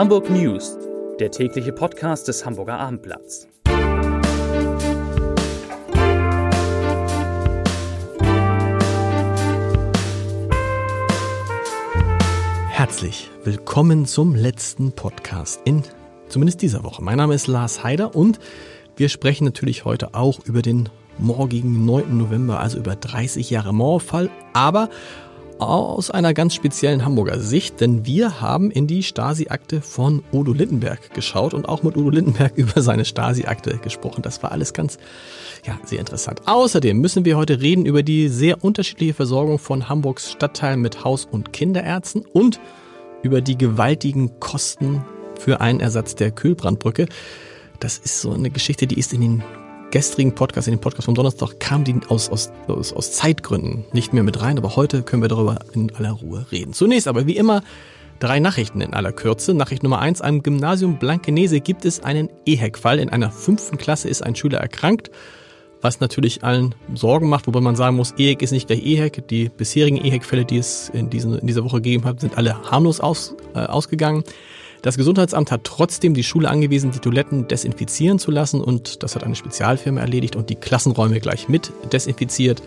Hamburg News, der tägliche Podcast des Hamburger Abendblatts. Herzlich willkommen zum letzten Podcast in zumindest dieser Woche. Mein Name ist Lars Heider und wir sprechen natürlich heute auch über den morgigen 9. November, also über 30 Jahre Mauerfall, aber aus einer ganz speziellen Hamburger Sicht, denn wir haben in die Stasi-Akte von Udo Lindenberg geschaut und auch mit Udo Lindenberg über seine Stasi-Akte gesprochen. Das war alles ganz, ja, sehr interessant. Außerdem müssen wir heute reden über die sehr unterschiedliche Versorgung von Hamburgs Stadtteilen mit Haus- und Kinderärzten und über die gewaltigen Kosten für einen Ersatz der Kühlbrandbrücke. Das ist so eine Geschichte, die ist in den gestrigen Podcast, in den Podcast vom Donnerstag, kam die aus, aus, aus, Zeitgründen nicht mehr mit rein, aber heute können wir darüber in aller Ruhe reden. Zunächst aber wie immer drei Nachrichten in aller Kürze. Nachricht Nummer eins, am Gymnasium Blankenese gibt es einen EHEC-Fall. In einer fünften Klasse ist ein Schüler erkrankt, was natürlich allen Sorgen macht, wobei man sagen muss, EHEC ist nicht gleich EHEC. Die bisherigen EHEC-Fälle, die es in, diesen, in dieser Woche gegeben hat, sind alle harmlos aus, äh, ausgegangen. Das Gesundheitsamt hat trotzdem die Schule angewiesen, die Toiletten desinfizieren zu lassen und das hat eine Spezialfirma erledigt und die Klassenräume gleich mit desinfiziert.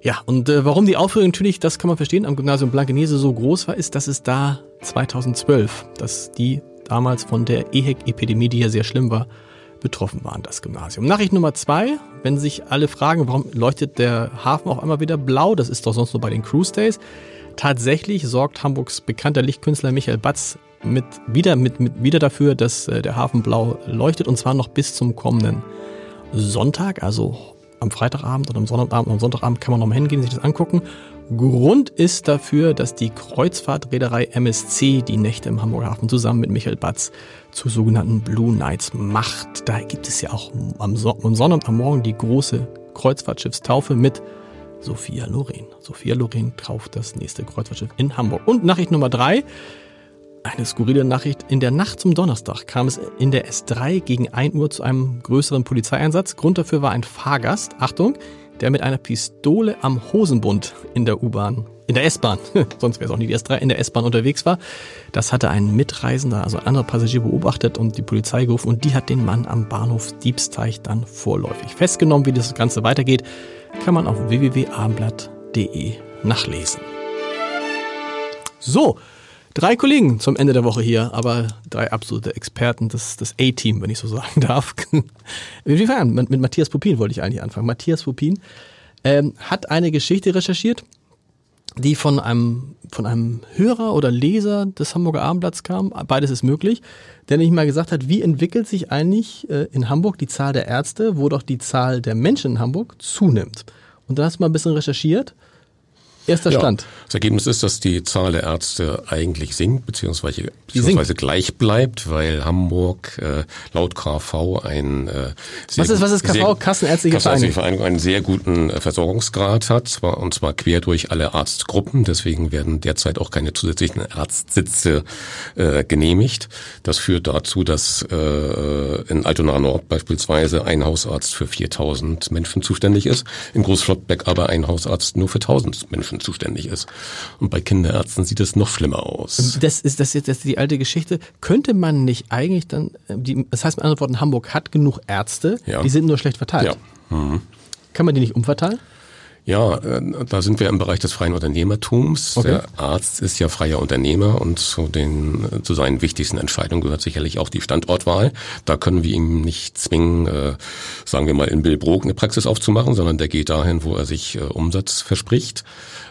Ja, und äh, warum die Aufregung natürlich, das kann man verstehen, am Gymnasium Blankenese so groß war, ist, dass es da 2012, dass die damals von der EHEC-Epidemie, die ja sehr schlimm war, betroffen waren, das Gymnasium. Nachricht Nummer zwei, wenn sich alle fragen, warum leuchtet der Hafen auf einmal wieder blau, das ist doch sonst nur bei den Cruise Days. Tatsächlich sorgt Hamburgs bekannter Lichtkünstler Michael Batz mit, wieder, mit, mit, wieder dafür, dass äh, der Hafen blau leuchtet und zwar noch bis zum kommenden Sonntag, also am Freitagabend und am Sonntagabend und am Sonntagabend kann man noch mal hingehen, sich das angucken. Grund ist dafür, dass die Kreuzfahrtreederei MSC die Nächte im Hamburger Hafen zusammen mit Michael Batz zu sogenannten Blue Nights macht. Da gibt es ja auch am, Son am Sonntag am Morgen die große Kreuzfahrtschiffstaufe mit Sophia Loren. Sophia Loren tauft das nächste Kreuzfahrtschiff in Hamburg. Und Nachricht Nummer drei. Eine skurrile Nachricht. In der Nacht zum Donnerstag kam es in der S3 gegen 1 Uhr zu einem größeren Polizeieinsatz. Grund dafür war ein Fahrgast, Achtung, der mit einer Pistole am Hosenbund in der U-Bahn, in der S-Bahn, sonst wäre es auch nicht die S3, in der S-Bahn unterwegs war. Das hatte ein Mitreisender, also ein anderer Passagier beobachtet und die Polizei gerufen und die hat den Mann am Bahnhof Diebsteich dann vorläufig festgenommen. Wie das Ganze weitergeht, kann man auf www.abendblatt.de nachlesen. So, Drei Kollegen zum Ende der Woche hier, aber drei absolute Experten, das, das A-Team, wenn ich so sagen darf. Fangen mit, mit Matthias Pupin wollte ich eigentlich anfangen. Matthias Pupin ähm, hat eine Geschichte recherchiert, die von einem, von einem Hörer oder Leser des Hamburger Abendblatts kam. Beides ist möglich. Der nämlich mal gesagt hat, wie entwickelt sich eigentlich äh, in Hamburg die Zahl der Ärzte, wo doch die Zahl der Menschen in Hamburg zunimmt. Und dann hast du mal ein bisschen recherchiert Erster ja, Stand. Das Ergebnis ist, dass die Zahl der Ärzte eigentlich sinkt, beziehungsweise, beziehungsweise gleich bleibt, weil Hamburg äh, laut KV ein äh, was ist was ist KV sehr, Kassenärztliche Vereinigung. Vereinigung einen sehr guten äh, Versorgungsgrad hat, zwar und zwar quer durch alle Arztgruppen. Deswegen werden derzeit auch keine zusätzlichen Arztsitze äh, genehmigt. Das führt dazu, dass äh, in Altona Nord beispielsweise ein Hausarzt für 4000 Menschen zuständig ist, in Großflottbeck aber ein Hausarzt nur für 1000 Menschen Menschen zuständig ist. Und bei Kinderärzten sieht es noch schlimmer aus. Das ist das jetzt das ist die alte Geschichte. Könnte man nicht eigentlich dann, äh, die, das heißt mit anderen Worten, Hamburg hat genug Ärzte, ja. die sind nur schlecht verteilt. Ja. Mhm. Kann man die nicht umverteilen? Ja, äh, da sind wir im Bereich des freien Unternehmertums. Okay. Der Arzt ist ja freier Unternehmer und zu, den, zu seinen wichtigsten Entscheidungen gehört sicherlich auch die Standortwahl. Da können wir ihm nicht zwingen, äh, sagen wir mal in Billbrook eine Praxis aufzumachen, sondern der geht dahin, wo er sich äh, Umsatz verspricht.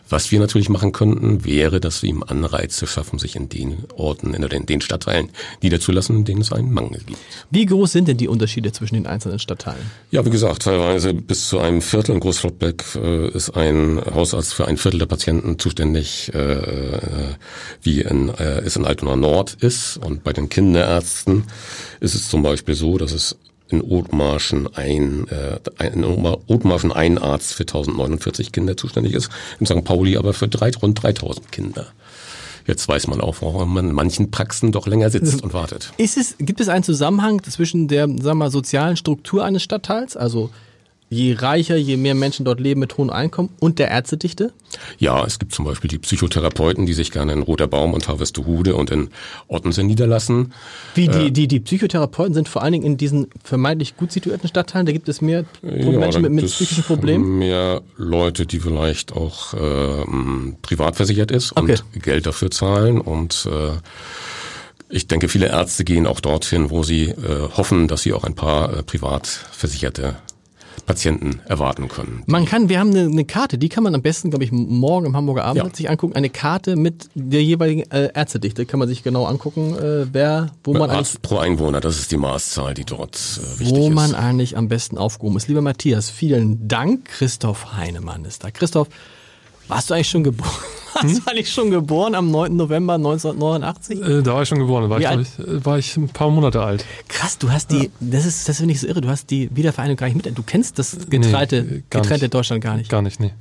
Was wir natürlich machen könnten, wäre, dass wir ihm Anreize schaffen, sich in den Orten, in den Stadtteilen niederzulassen, in denen es einen Mangel gibt. Wie groß sind denn die Unterschiede zwischen den einzelnen Stadtteilen? Ja, wie gesagt, teilweise bis zu einem Viertel. In Großflottbeck äh, ist ein Hausarzt für ein Viertel der Patienten zuständig, äh, äh wie in, äh, es in Altona Nord ist. Und bei den Kinderärzten ist es zum Beispiel so, dass es in Othmarschen ein, äh, in Othmarschen ein Arzt für 1049 Kinder zuständig ist, in St. Pauli aber für drei, rund 3000 Kinder. Jetzt weiß man auch, warum man in manchen Praxen doch länger sitzt und wartet. Ist es, gibt es einen Zusammenhang zwischen der sagen wir mal, sozialen Struktur eines Stadtteils, also je reicher, je mehr Menschen dort leben mit hohem Einkommen und der Ärztedichte? Ja, es gibt zum Beispiel die Psychotherapeuten, die sich gerne in Roter Baum und Harvestehude und in Ottensen niederlassen. Wie die, die, die Psychotherapeuten sind vor allen Dingen in diesen vermeintlich gut situierten Stadtteilen, da gibt es mehr Ja, Menschen mit, mit psychischen Problemen. Mehr Leute, die vielleicht auch ähm, privat versichert ist Okay. und Geld dafür zahlen. Und äh, ich denke, viele Ärzte gehen auch dorthin, wo sie äh, hoffen, dass sie auch ein paar äh, privat versicherte Patienten erwarten können. Man kann, wir haben eine, eine Karte, die kann man am besten, glaube ich, morgen im Hamburger Abend Ja. sich angucken. Eine Karte mit der jeweiligen äh, Ärztedichte kann man sich genau angucken, äh, wer, wo man eigentlich Arzt pro Einwohner, das ist die Maßzahl, die dort äh, wichtig wo man ist. eigentlich am besten aufgehoben ist. Lieber Matthias, vielen Dank. Christoph Heinemann ist da. Christoph, warst du eigentlich schon geboren? Warst du eigentlich schon geboren am 9. November 1989? Äh, da war ich schon geboren, da war ich, ich, äh, war ich ein paar Monate alt. Krass, du hast die, das ist, das finde ich so irre, du hast die Wiedervereinigung gar nicht mit. Du kennst das getrennte, Nee, getrennte nicht. Deutschland gar nicht. Gar nicht, nee.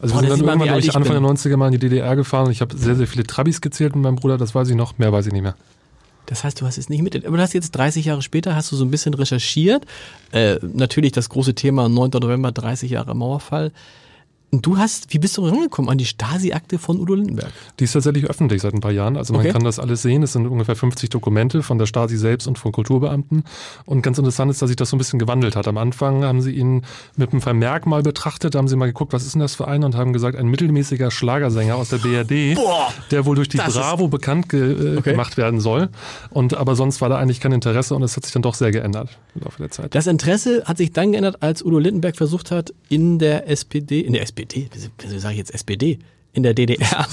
Also Boah, wir sind dann irgendwann, glaube ich, ich Anfang bin. der 90er mal in die DDR gefahren und ich habe sehr, sehr viele Trabis gezählt mit meinem Bruder, das weiß ich noch, mehr weiß ich nicht mehr. Das heißt, du hast es nicht mit. Aber du hast jetzt 30 Jahre später, hast du so ein bisschen recherchiert. Äh, natürlich das große Thema 9. November, 30 Jahre Mauerfall. Und du hast, wie bist du rangekommen an die Stasi-Akte von Udo Lindenberg? Die ist tatsächlich öffentlich seit ein paar Jahren. Also man Okay. kann das alles sehen. Es sind ungefähr 50 Dokumente von der Stasi selbst und von Kulturbeamten. Und ganz interessant ist, dass sich das so ein bisschen gewandelt hat. Am Anfang haben sie ihn mit einem Vermerk mal betrachtet, da haben sie mal geguckt, was ist denn das für ein und haben gesagt, ein mittelmäßiger Schlagersänger aus der BRD, Boah, der wohl durch die das ist- Bravo bekannt ge äh, Okay. gemacht werden soll. Und aber sonst war da eigentlich kein Interesse und es hat sich dann doch sehr geändert im Laufe der Zeit. Das Interesse hat sich dann geändert, als Udo Lindenberg versucht hat, in der SPD, in der SPD, wieso sage ich jetzt SPD, in der DDR.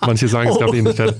Manche sagen, es Oh. gab Ähnlichkeit.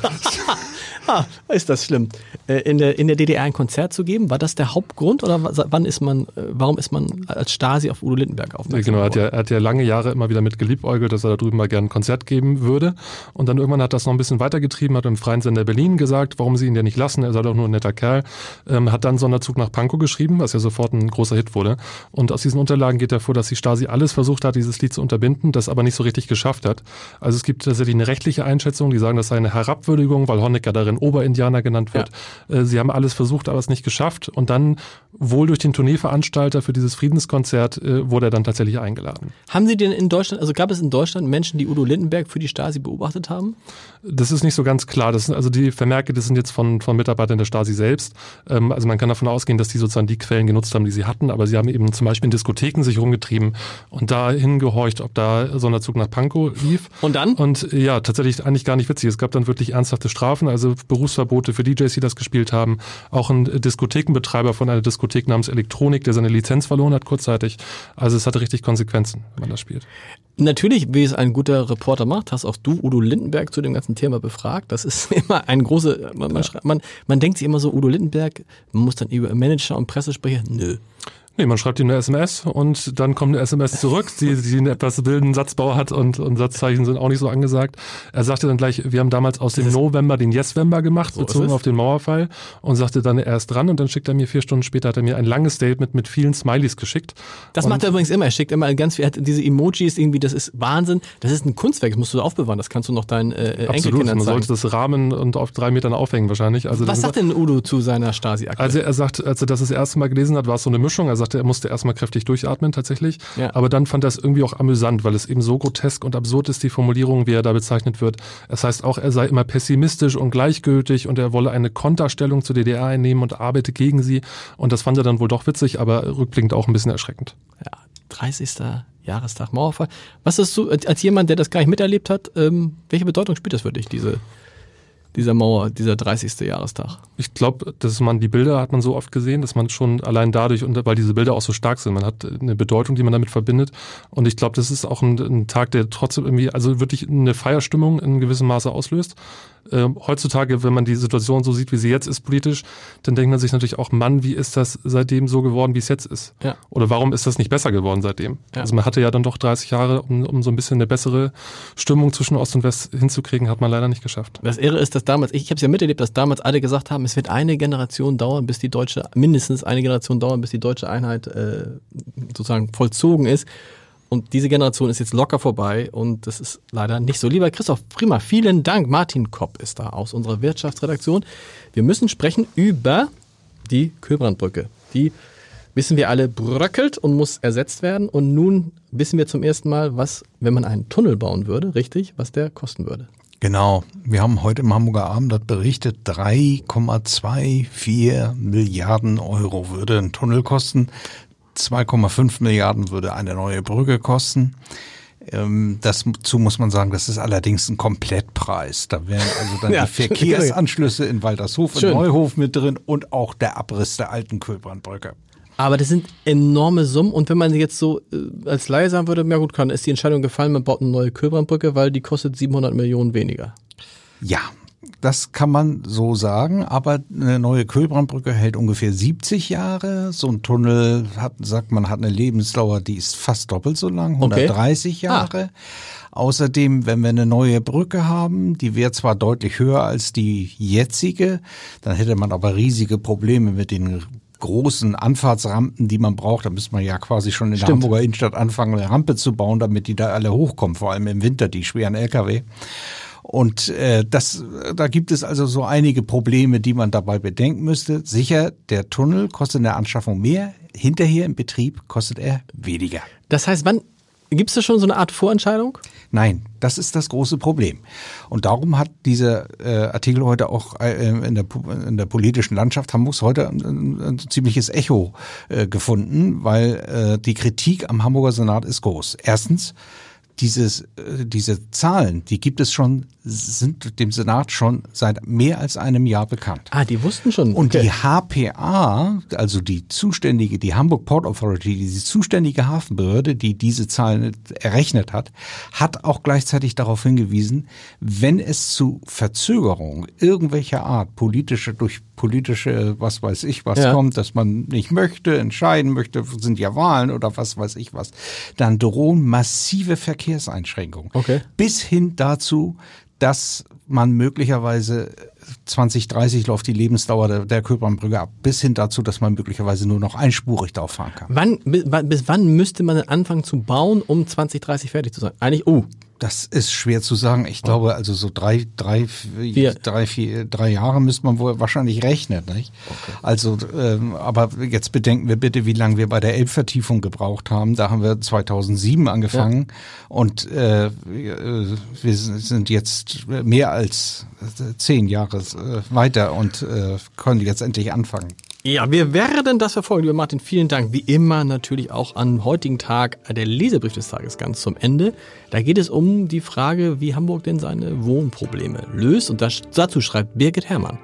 Ah, ist das schlimm. Äh, In der, in der DDR ein Konzert zu geben, war das der Hauptgrund oder wa- wann ist man, äh, warum ist man als Stasi auf Udo Lindenberg aufmerksam Genau, er hat, ja, er hat ja lange Jahre immer wieder mit geliebäugelt, dass er da drüben mal gerne ein Konzert geben würde. Und dann irgendwann hat das noch ein bisschen weitergetrieben, hat im Freien Sender Berlin gesagt, warum sie ihn ja nicht lassen, er sei doch nur ein netter Kerl. Ähm, hat dann Sonderzug nach Pankow geschrieben, was ja sofort ein großer Hit wurde. Und aus diesen Unterlagen geht hervor, dass die Stasi alles versucht hat, dieses Lied zu unterbinden, das aber nicht so richtig geschafft hat. Also es gibt tatsächlich eine rechtliche Einschätzung, die sagen, das sei eine Herabwürdigung, weil Honecker darin Oberindianer genannt wird. Äh, Sie haben alles versucht, aber es nicht geschafft. Und dann, wohl durch den Tourneeveranstalter für dieses Friedenskonzert, äh, wurde er dann tatsächlich eingeladen. Haben Sie denn in Deutschland, also gab es in Deutschland Menschen, die Udo Lindenberg für die Stasi beobachtet haben? Das ist nicht so ganz klar. Das sind also die Vermerke, das sind jetzt von, von Mitarbeitern der Stasi selbst. Ähm, also man kann davon ausgehen, dass die sozusagen die Quellen genutzt haben, die sie hatten, aber sie haben eben zum Beispiel in Diskotheken sich rumgetrieben und da hingehorcht, ob da Sonderzug nach Pankow lief. Und dann? Und äh, ja, tatsächlich eigentlich gar nicht witzig. Es gab dann wirklich ernsthafte Strafen, also Berufsverbote für DJs, die das gespielt haben. Auch ein Diskothekenbetreiber von einer Diskothek namens Elektronik, der seine Lizenz verloren hat kurzzeitig. Also es hatte richtig Konsequenzen, wenn man das spielt. Natürlich, wie es ein guter Reporter macht, hast auch du Udo Lindenberg zu dem ganzen Thema befragt. Das ist immer ein große, man, schreibt- man, man denkt sich immer so, Udo Lindenberg, man muss dann über Manager und Pressesprecher, nö. Nee, man schreibt ihm eine SMS und dann kommt eine SMS zurück, die, die einen etwas wilden Satzbau hat und, und Satzzeichen sind auch nicht so angesagt. Er sagte dann gleich, wir haben damals aus dem November den Yes-Vember gemacht, So bezogen auf den Mauerfall und sagte dann, er ist dran und dann schickt er mir vier Stunden später, hat er mir ein langes Statement mit vielen Smileys geschickt. Das und macht er übrigens immer. Er schickt immer ganz viel, er hat diese Emojis irgendwie, das ist Wahnsinn. Das ist ein Kunstwerk, das musst du aufbewahren. Das kannst du noch deinen äh, Absolut, Enkelkindern man sollte das Rahmen und auf drei Metern aufhängen wahrscheinlich. Also Was sagt denn Udo zu seiner Stasi-Akte? Also er sagt, als er das das erste Mal gelesen hat, war es so eine Mischung. Er sagte, er musste erstmal kräftig durchatmen tatsächlich. Ja. Aber dann fand er es irgendwie auch amüsant, weil es eben so grotesk und absurd ist, die Formulierung, wie er da bezeichnet wird. Es heißt auch, er sei immer pessimistisch und gleichgültig und er wolle eine Konterstellung zur DDR einnehmen und arbeite gegen sie. Und das fand er dann wohl doch witzig, aber rückblickend auch ein bisschen erschreckend. ja, 30. Jahrestag Mauerfall. Was ist so, als als jemand, der das gar nicht miterlebt hat, ähm, welche Bedeutung spielt das für dich, diese, dieser Mauer, dieser 30. Jahrestag? Ich glaube, dass man die Bilder hat man so oft gesehen, dass man schon allein dadurch und weil diese Bilder auch so stark sind, man hat eine Bedeutung, die man damit verbindet. Und ich glaube, das ist auch ein, ein Tag, der trotzdem irgendwie, also wirklich eine Feierstimmung in gewissem Maße auslöst. Ähm, heutzutage, wenn man die Situation so sieht, wie sie jetzt ist politisch, dann denkt man sich natürlich auch, Mann, wie ist das seitdem so geworden, wie es jetzt ist? Ja. Oder warum ist das nicht besser geworden seitdem? Ja. Also man hatte ja dann doch 30 Jahre, um, um so ein bisschen eine bessere Stimmung zwischen Ost und West hinzukriegen, hat man leider nicht geschafft. Das Irre ist, dass damals, ich habe es ja miterlebt, dass damals alle gesagt haben, es wird eine Generation dauern, bis die deutsche, mindestens eine Generation dauern, bis die deutsche Einheit äh, sozusagen vollzogen ist. Und diese Generation ist jetzt locker vorbei und das ist leider nicht so. Lieber Christoph, prima, vielen Dank. Martin Kopp ist da aus unserer Wirtschaftsredaktion. Wir müssen sprechen über die Köbrandbrücke. Die wissen wir alle, bröckelt und muss ersetzt werden. Und nun wissen wir zum ersten Mal, was, wenn man einen Tunnel bauen würde, richtig, was der kosten würde. Genau. Wir haben heute im Hamburger Abendblatt berichtet, 3,24 Milliarden Euro würde ein Tunnel kosten. 2,5 Milliarden würde eine neue Brücke kosten. Ähm, dazu muss man sagen, das ist allerdings ein Komplettpreis. Da wären also dann ja, die Verkehrsanschlüsse in Waltershof und Neuhof mit drin und auch der Abriss der alten Kühlbrandbrücke. Aber das sind enorme Summen und wenn man jetzt so äh, als Laie sagen würde, ja gut, kann, ist die Entscheidung gefallen, man baut eine neue Kühlbrandbrücke, weil die kostet 700 Millionen weniger. Ja, das kann man so sagen, aber eine neue Kühlbrandbrücke hält ungefähr 70 Jahre. So ein Tunnel hat, sagt man, hat eine Lebensdauer, die ist fast doppelt so lang, 130 okay. Jahre. Ah. Außerdem, wenn wir eine neue Brücke haben, die wäre zwar deutlich höher als die jetzige, dann hätte man aber riesige Probleme mit den großen Anfahrtsrampen, die man braucht. Da müsste man ja quasi schon in Stimmt. der Hamburger Innenstadt anfangen, eine Rampe zu bauen, damit die da alle hochkommen, vor allem im Winter, die schweren Lkw. Und äh, das, da gibt es also so einige Probleme, die man dabei bedenken müsste. Sicher, der Tunnel kostet in der Anschaffung mehr, hinterher im Betrieb kostet er weniger. Das heißt, wann gibt es da schon so eine Art Vorentscheidung? Nein, das ist das große Problem. Und darum hat dieser äh, Artikel heute auch äh, in, der, in der politischen Landschaft Hamburgs heute ein, ein, ein ziemliches Echo äh, gefunden, weil äh, die Kritik am Hamburger Senat ist groß. Erstens, dieses, äh, diese Zahlen, die gibt es schon, sind dem Senat schon seit mehr als einem Jahr bekannt. Ah, die wussten schon. Und okay. die HPA, also die zuständige, die Hamburg Port Authority, die zuständige Hafenbehörde, die diese Zahlen errechnet hat, hat auch gleichzeitig darauf hingewiesen, wenn es zu Verzögerungen irgendwelcher Art, politische, durch politische, was weiß ich, was ja. kommt, dass man nicht möchte, entscheiden möchte, sind ja Wahlen oder was weiß ich was, dann drohen massive Verkehrseinschränkungen. Okay. Bis hin dazu, dass man möglicherweise 2030 läuft die Lebensdauer der, der Köpernbrücke ab, bis hin dazu, dass man möglicherweise nur noch einspurig darauf fahren kann. Wann, bis, bis wann müsste man anfangen zu bauen, um 2030 fertig zu sein? Eigentlich, oh, das ist schwer zu sagen. Ich glaube, also so drei, drei, vier. drei, vier, drei Jahre müsste man wohl wahrscheinlich rechnen. Nicht? Okay. Also, ähm, aber jetzt bedenken wir bitte, wie lange wir bei der Elbvertiefung gebraucht haben. Da haben wir 2007 angefangen ja. und äh, wir sind jetzt mehr als zehn Jahre äh, weiter und äh, können jetzt endlich anfangen. Ja, wir werden das verfolgen. Lieber Martin, vielen Dank. Wie immer natürlich auch am heutigen Tag der Leserbrief des Tages ganz zum Ende. Da geht es um die Frage, wie Hamburg denn seine Wohnprobleme löst. Und das, dazu schreibt Birgit Herrmann.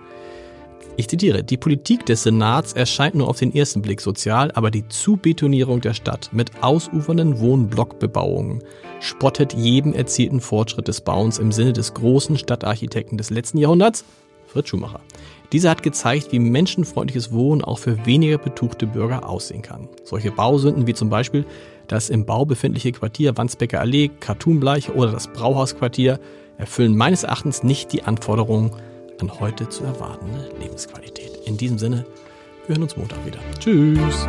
Ich zitiere, die Politik des Senats erscheint nur auf den ersten Blick sozial, aber die Zubetonierung der Stadt mit ausufernden Wohnblockbebauungen spottet jedem erzielten Fortschritt des Bauens im Sinne des großen Stadtarchitekten des letzten Jahrhunderts, Fritz Schumacher. Dieser hat gezeigt, wie menschenfreundliches Wohnen auch für weniger betuchte Bürger aussehen kann. Solche Bausünden wie zum Beispiel das im Bau befindliche Quartier Wandsbecker Allee, Cartoonbleiche oder das Brauhausquartier erfüllen meines Erachtens nicht die Anforderungen an heute zu erwartende Lebensqualität. In diesem Sinne, wir hören uns Montag wieder. Tschüss!